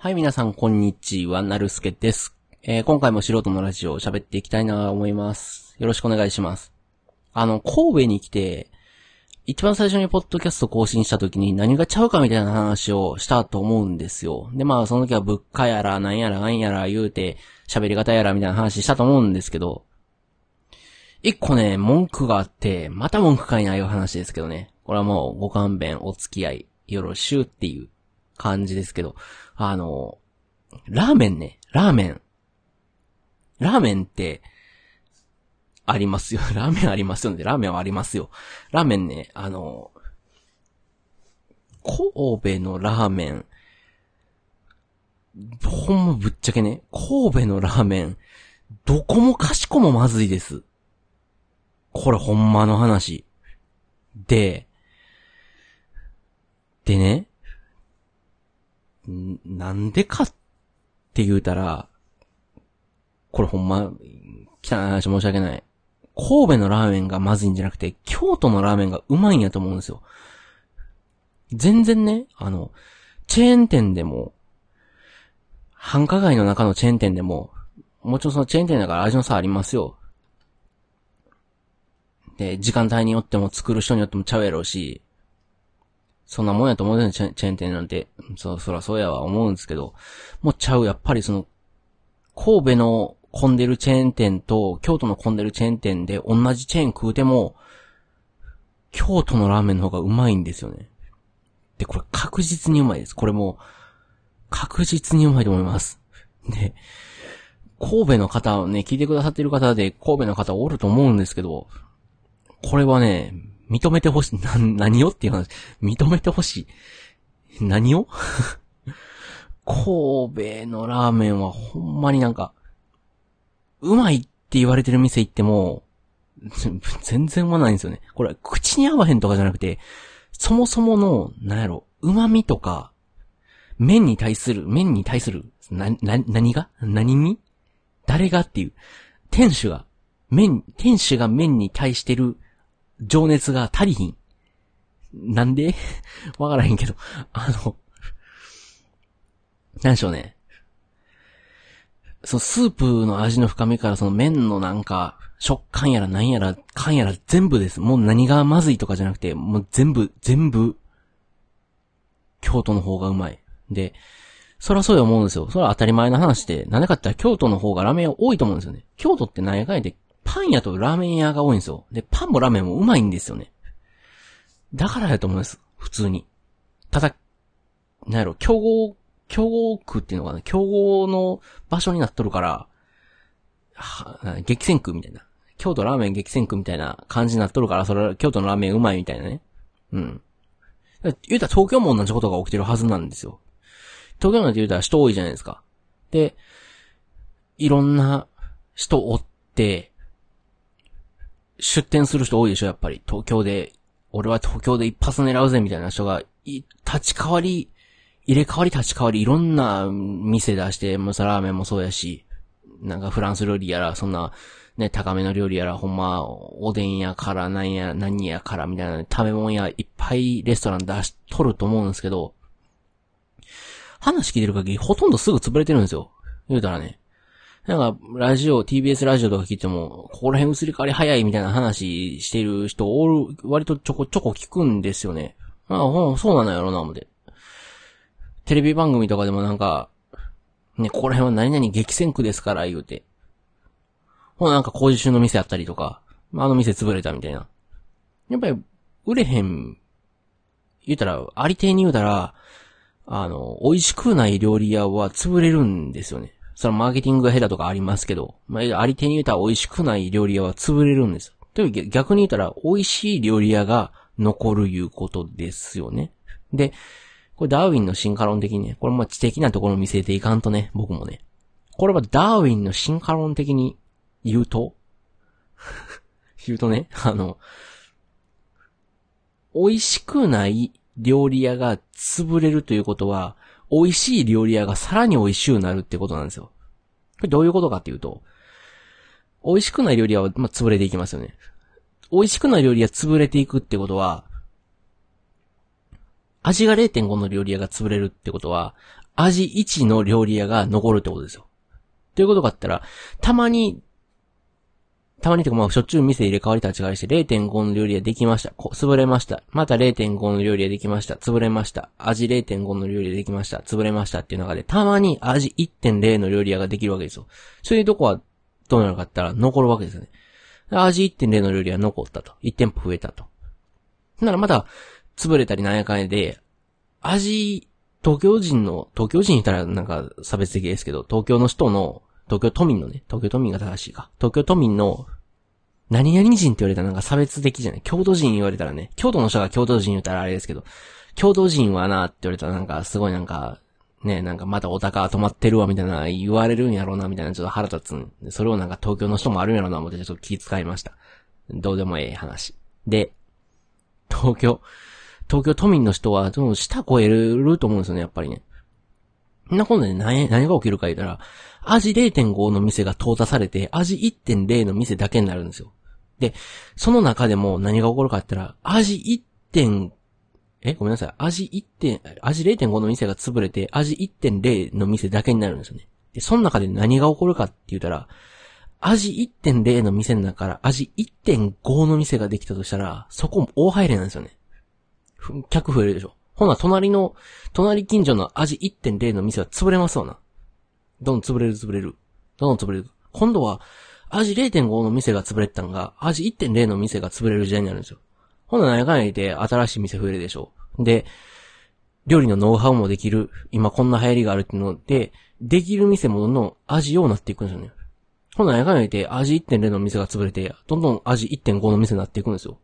はい、皆さん、こんにちは、なるすけです。えー今回も素人のラジオを喋っていきたいなと思います。よろしくお願いします。あの、神戸に来て、一番最初にポッドキャスト更新した時に何がちゃうかみたいな話をしたと思うんですよ。で、まあ、その時は物価やら、なんやら、なんやら言うて、喋り方やらみたいな話したと思うんですけど、一個ね、文句があって、また文句かいないう話ですけどね。これはもうご勘弁、お付き合い、よろしゅうっていう感じですけど、あの、ラーメンね、ラーメン。ラーメンって、ありますよ。ラーメンありますよね。ラーメンはありますよ。ラーメンね、あの、神戸のラーメン、ほんまぶっちゃけね、神戸のラーメン、どこもかしこもまずいです。これほんまの話。で、でね、なんでかって言うたら、これほんま、汚い話申し訳ない。神戸のラーメンがまずいんじゃなくて、京都のラーメンがうまいんやと思うんですよ。全然ね、あの、チェーン店でも、繁華街の中のチェーン店でも、もちろんそのチェーン店だから味の差ありますよ。で、時間帯によっても作る人によってもちゃうやろうし、そんなもんやと思うよチェチェーン店なんて。そ、そらそうやわ思うんですけど、もうちゃう、やっぱりその、神戸の混んでるチェーン店と、京都の混んでるチェーン店で同じチェーン食うても、京都のラーメンの方がうまいんですよね。で、これ確実にうまいです。これも、確実にうまいと思います。で、神戸の方をね、聞いてくださってる方で、神戸の方おると思うんですけど、これはね、認めてほしい。な、何を？っていう話。認めてほしい。何を？神戸のラーメンはほんまになんか、うまいって言われてる店行っても、全然うまないんですよね。これ、口に合わへんとかじゃなくて、そもそもの、なんやろ、旨味とか、麺に対する、麺に対する、な、な、何が？何に？誰がっていう。店主が、麺、店主が麺に対してる情熱が足りひん。なんで？わからへんけど。あの、なんでしょうね。そのスープの味の深みからその麺のなんか、食感やらなんやら、感やら全部です。もう何がまずいとかじゃなくて、もう全部、全部、京都の方がうまい。で、そらそうや思うんですよ。それは当たり前の話で、なんでかって言ったら京都の方がラーメン多いと思うんですよね。京都って何やかんやで、パン屋とラーメン屋が多いんですよ。で、パンもラーメンもうまいんですよね。だからやと思います。普通に。ただ、なんやろ、競合、競合区っていうのかな競合の場所になっとるから、激戦区みたいな。京都ラーメン激戦区みたいな感じになっとるから、それは京都のラーメンうまいみたいなね。うん。言うたら東京も同じことが起きてるはずなんですよ。東京なんて言うたら人多いじゃないですか。で、いろんな人おって、出店する人多いでしょ、やっぱり。東京で、俺は東京で一発狙うぜ、みたいな人が、い立ち替わり、入れ替わり立ち替わり、いろんな店出して、ムサラーメンもそうやし、なんかフランス料理やら、そんな、ね、高めの料理やら、ほんま、おでんやから、なんや、何やから、みたいな、食べ物やいっぱいレストラン出しとると思うんですけど、話聞いてる限り、ほとんどすぐ潰れてるんですよ。言うたらね。なんか、ラジオ、TBS ラジオとか聞いても、ここら辺移り変わり早いみたいな話してる人おる、割とちょこちょこ聞くんですよね。ああ、ほんそうなのやろな、思って。テレビ番組とかでもなんか、ね、ここら辺は何々激戦区ですから、言うて。ほんなんか工事中の店あったりとか、あの店潰れたみたいな。やっぱり、売れへん、言うたら、ありていに言うたら、あの、美味しくない料理屋は潰れるんですよね。そのマーケティングが下手とかありますけど、まあ、ありていに言うたら美味しくない料理屋は潰れるんです。という逆逆に言ったら、美味しい料理屋が残るいうことですよね。で、これダーウィンの進化論的にね、これも知的なところ見せていかんとね、僕もね。これはダーウィンの進化論的に言うと 言うとね、あの、美味しくない料理屋が潰れるということは、美味しい料理屋がさらに美味しくなるってことなんですよ。これどういうことかっていうと、美味しくない料理屋は、まあ、潰れていきますよね。美味しくない料理屋潰れていくってことは、味が0.5の料理屋が潰れるってことは、味1の料理屋が残るってことですよ。ということがあったら、たまに、たまにとかまあ、しょっちゅう店入れ替わり立ち替わりして0.5の料理屋できました。こ潰れました。また0.5の料理屋できました。潰れました。味0.5の料理屋できました。潰れましたっていう中で、たまに味1.0の料理屋ができるわけですよ。そういうとこはどうなるかって言ったら残るわけですよね。味1.0の料理屋残ったと。1店舗増えたと。ならまた、潰れたりなんやかんやで、味東京人の、東京人いたらなんか差別的ですけど、東京の人の、東京都民のね、東京都民が正しいか。東京都民の、何々人って言われたらなんか差別的じゃない？京都人言われたらね、京都の人が京都人言ったらあれですけど、京都人はなって言われたらなんかすごいなんか、ね、なんかまたお高止まってるわみたいな言われるんやろうなみたいなちょっと腹立つんで、それをなんか東京の人もあるんやろうな思ってちょっと気遣いました。どうでもええ話。で、東京、東京都民の人は、その、舌超えると思うんですよね、やっぱりね。なことで何、何が起きるか言ったら、味0.5の店が淘汰されて、味1.0の店だけになるんですよ。で、その中でも何が起こるかって言ったら、味 1. え、ごめんなさい。味1点、味0.5の店が潰れて、味1.0の店だけになるんですよね。で、その中で何が起こるかって言ったら、味1.0の店の中から味1.5の店ができたとしたら、そこも大入れなんですよね。客増えるでしょ。ほな、隣の、隣近所の味1.0の店は潰れますわな。どんどん潰れる潰れる。どんどん潰れる。今度は、味0.5の店が潰れてたのが、味1.0の店が潰れる時代になるんですよ。ほな、何かいて新しい店増えるでしょ。で、料理のノウハウもできる。今こんな流行りがあるっていうので、できる店もどんどん味ようなっていくんですよね。ほな、何かいて味1.0の店が潰れて、どんどん味1.5の店になっていくんですよ。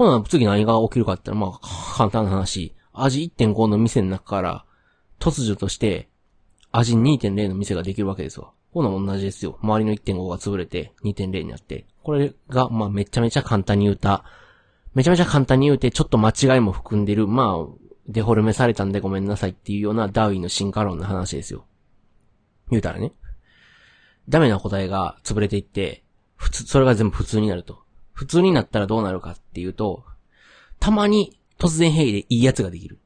ほな、次何が起きるかって言ったら、まあ、簡単な話。味1.5の店の中から、突如として、味2.0の店ができるわけですわ。ほな、同じですよ。周りの1.5が潰れて、2.0になって。これが、まあ、めちゃめちゃ簡単に言うた。めちゃめちゃ簡単に言うて、ちょっと間違いも含んでる。まあ、デフォルメされたんでごめんなさいっていうようなダーウィンの進化論の話ですよ。言うたらね。ダメな答えが潰れていって、普通、それが全部普通になると。普通になったらどうなるかっていうと、たまに突然変異でいいやつができる。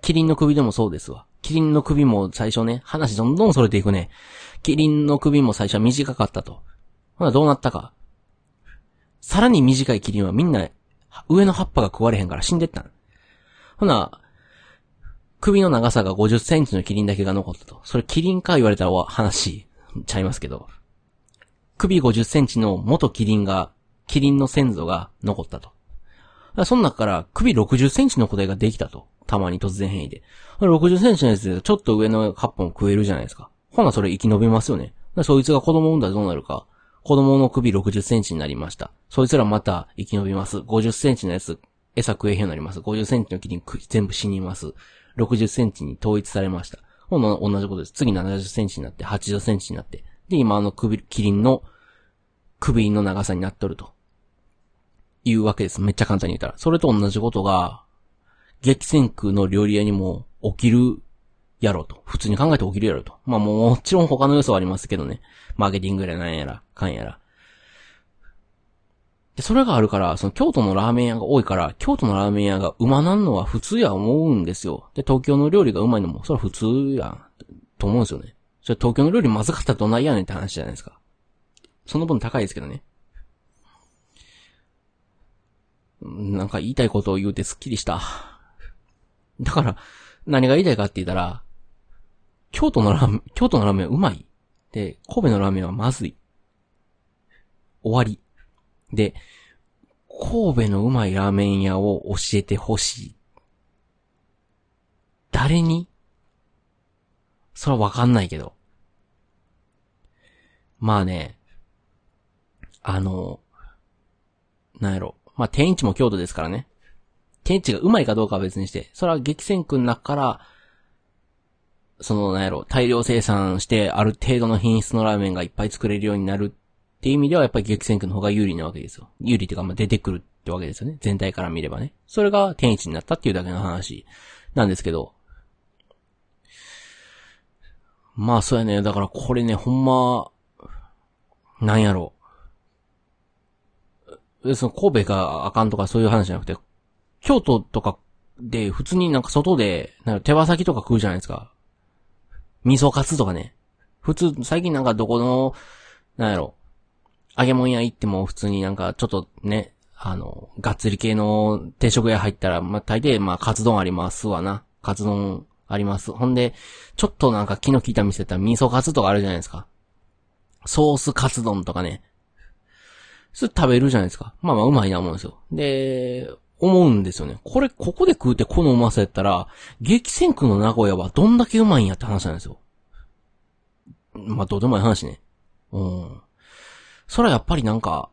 キリンの首でもそうですわ。キリンの首も最初ね、話どんどん逸れていくね。キリンの首も最初は短かったと。ほなどうなったか。さらに短いキリンはみんな上の葉っぱが食われへんから死んでったほな、首の長さが50センチのキリンだけが残ったと。それキリンか言われたら話ちゃいますけど。首50センチの元キリンが、キリンの先祖が残ったと。その中から首60センチの個体ができたと。たまに突然変異で。60センチのやつでちょっと上の葉っぱも食えるじゃないですか。ほなそれ生き延びますよね。そいつが子供産んだらどうなるか。子供の首60センチになりました。そいつらまた生き延びます。50センチのやつ、餌食えへんようになります。50センチのキリン全部死にます。60センチに統一されました。ほんな同じことです。次70センチになって、80センチになって。で、今あの首、キリンの首の長さになっとると。いうわけです。めっちゃ簡単に言ったら。それと同じことが、激戦区の料理屋にも起きるやろと。普通に考えて起きるやろと。まあもちろん他の要素はありますけどね。マーケティングやなんやら、かんやら。で、それがあるから、その京都のラーメン屋が多いから、京都のラーメン屋がうまなんのは普通や思うんですよ。で、東京の料理がうまいのも、それは普通や、と思うんですよね。それ東京の料理まずかったらどないやねんって話じゃないですか。その分高いですけどね。なんか言いたいことを言うてスッキリした。だから、何が言いたいかって言ったら、京都のラーメン、京都のラーメンはうまい。で、神戸のラーメンはまずい。終わり。で、神戸のうまいラーメン屋を教えてほしい。誰にそれはわかんないけど。まあね、あの、なんやろ。まあ、天一も京都ですからね。天一がうまいかどうかは別にして、それは激戦区の中から、その、なんやろ、大量生産して、ある程度の品質のラーメンがいっぱい作れるようになるっていう意味では、やっぱり激戦区の方が有利なわけですよ。有利っていうか、まあ、出てくるってわけですよね。全体から見ればね。それが天一になったっていうだけの話なんですけど。まあ、そうやね。だからこれね、ほんま、なんやろ。その神戸があかんとかそういう話じゃなくて、京都とかで、普通になんか外で、なんか手羽先とか食うじゃないですか。味噌カツとかね。普通、最近なんかどこの、なんやろ、揚げ物屋行っても普通になんかちょっとね、あの、がっつり系の定食屋入ったら、まあ、大抵まあ、カツ丼ありますわな。カツ丼あります。ほんで、ちょっとなんか気の利いた店ったら味噌カツとかあるじゃないですか。ソースカツ丼とかね。それ食べるじゃないですか。まあまあうまいな思うんですよ。で、思うんですよね。これ、ここで食うてこのうまさやったら、激戦区の名古屋はどんだけうまいんやって話なんですよ。まあ、どうでもいい話ね。うん。それはやっぱりなんか、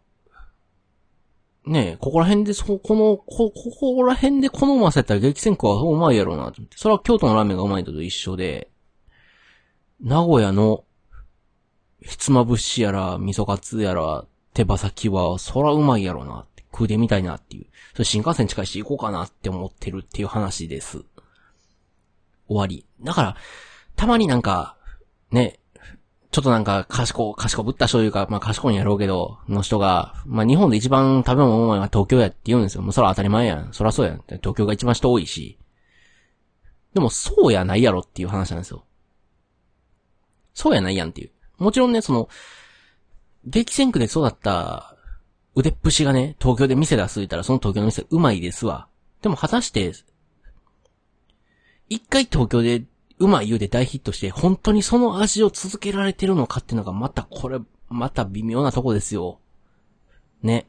ねえ、ここら辺で、そ、この、こ、ここら辺でこのうまさやったら激戦区はうまいやろうなと思って。それは京都のラーメンがうまいのと一緒で、名古屋の、ひつまぶしやら、味噌カツやら、手羽先は、そらうまいやろうなって、食うてみたいなっていう。それ新幹線近いし行こうかなって思ってるっていう話です。終わり。だから、たまになんか、ね、ちょっとなんか、賢、賢ぶった人というか、まあ賢いんやろうけど、の人が、まあ日本で一番食べ物うのは東京やって言うんですよ。もうそれ当たり前やん。そらそうやん。東京が一番人多いし。でも、そうやないやろっていう話なんですよ。そうやないやんっていう。もちろんね、その、激戦区で育った腕っぷしがね、東京で店出すいたらその東京の店うまいですわ。でも果たして、一回東京でうまい言うで大ヒットして、本当にその味を続けられてるのかっていうのがまたこれ、また微妙なとこですよ。ね。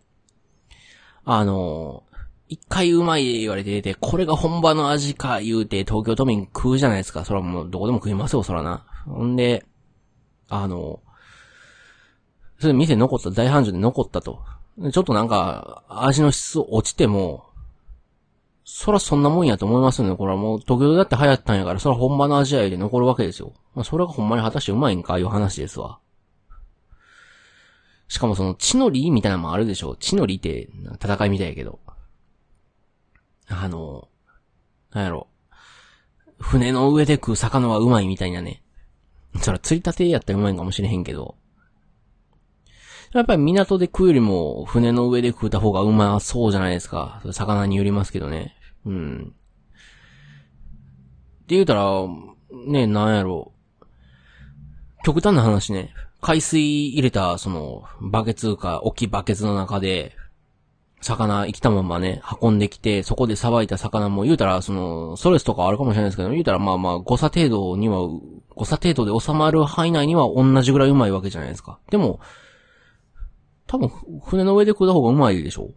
あの、一回うまい言われてて、これが本場の味か言うて東京都民食うじゃないですか。それもうどこでも食いますよ、そらな。ほんで、あの、それ店残った、大繁盛で残ったと。ちょっとなんか、味の質落ちても、そらそんなもんやと思いますよね。これはもう東京だって流行ったんやから、そら本場の味わいで残るわけですよ。まあ、それがほんまに果たしてうまいんかいう話ですわ。しかもその血のりみたいなのもあるでしょ。血のりって戦いみたいやけど。あの、なんやろ。船の上で食う魚はうまいみたいなね。そら釣りたてやったらうまいんかもしれへんけど。やっぱり港で食うよりも船の上で食うた方がうまそうじゃないですか。魚によりますけどね。うん。って言うたら、ね、なんやろう。極端な話ね。海水入れた、その、バケツか、大きいバケツの中で、魚生きたままね、運んできて、そこでさばいた魚も言うたら、その、ストレスとかあるかもしれないですけど、言うたらまあまあ、誤差程度には、誤差程度で収まる範囲内には同じぐらいうまいわけじゃないですか。でも、多分、船の上で食った方がうまいでしょ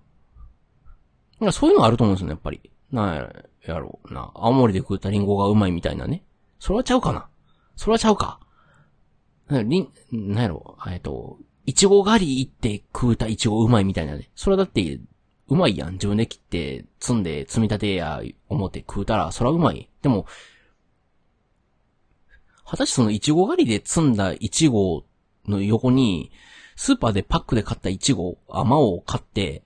そういうのあると思うんですよね、やっぱり。なんやろうな。青森で食ったリンゴがうまいみたいなね。それはちゃうかな。それはちゃうか。リン、なんやろう、えっと、いちご狩り行って食うたいちごうまいみたいなね。それはだって、うまいやん。自分で切って、積んで、積み立てや、思って食うたら、それはうまい。でも、果たしてそのいちご狩りで積んだいちごの横に、スーパーでパックで買ったいちご、アマオを買って、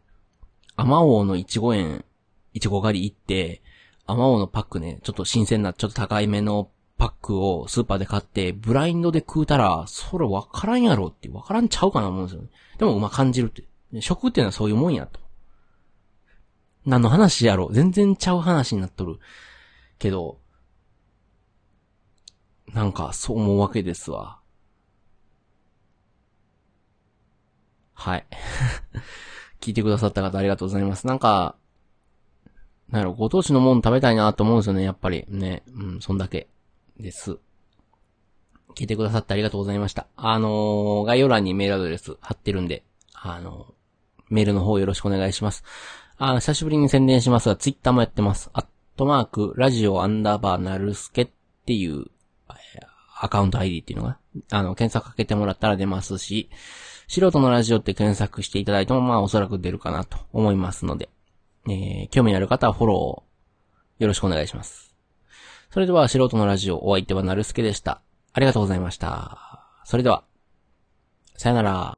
アマオのいちご園いちご狩り行って、アマオのパックね、ちょっと新鮮な、ちょっと高いめのパックをスーパーで買って、ブラインドで食うたら、それわからんやろって、わからんちゃうかな思うんですよね。でもうま感じるって。食っていうのはそういうもんやと。何の話やろ？全然ちゃう話になっとる。けど、なんかそう思うわけですわ。はい。聞いてくださった方ありがとうございます。なんか、なんやろ、ご当地のもん食べたいなと思うんですよね、やっぱり。ね。うん、そんだけ。です。聞いてくださってありがとうございました。あのー、概要欄にメールアドレス貼ってるんで、あのー、メールの方よろしくお願いします。あの、久しぶりに宣伝しますが、ツイッターもやってます。アットマーク、ラジオアンダーバーなるすけっていう、アカウント ID っていうのが、あの、検索かけてもらったら出ますし、素人のラジオって検索していただいても、まあおそらく出るかなと思いますので、えー、興味のある方はフォローよろしくお願いします。それでは、素人のラジオ、お相手はなるすけでした。ありがとうございました。それでは、さよなら。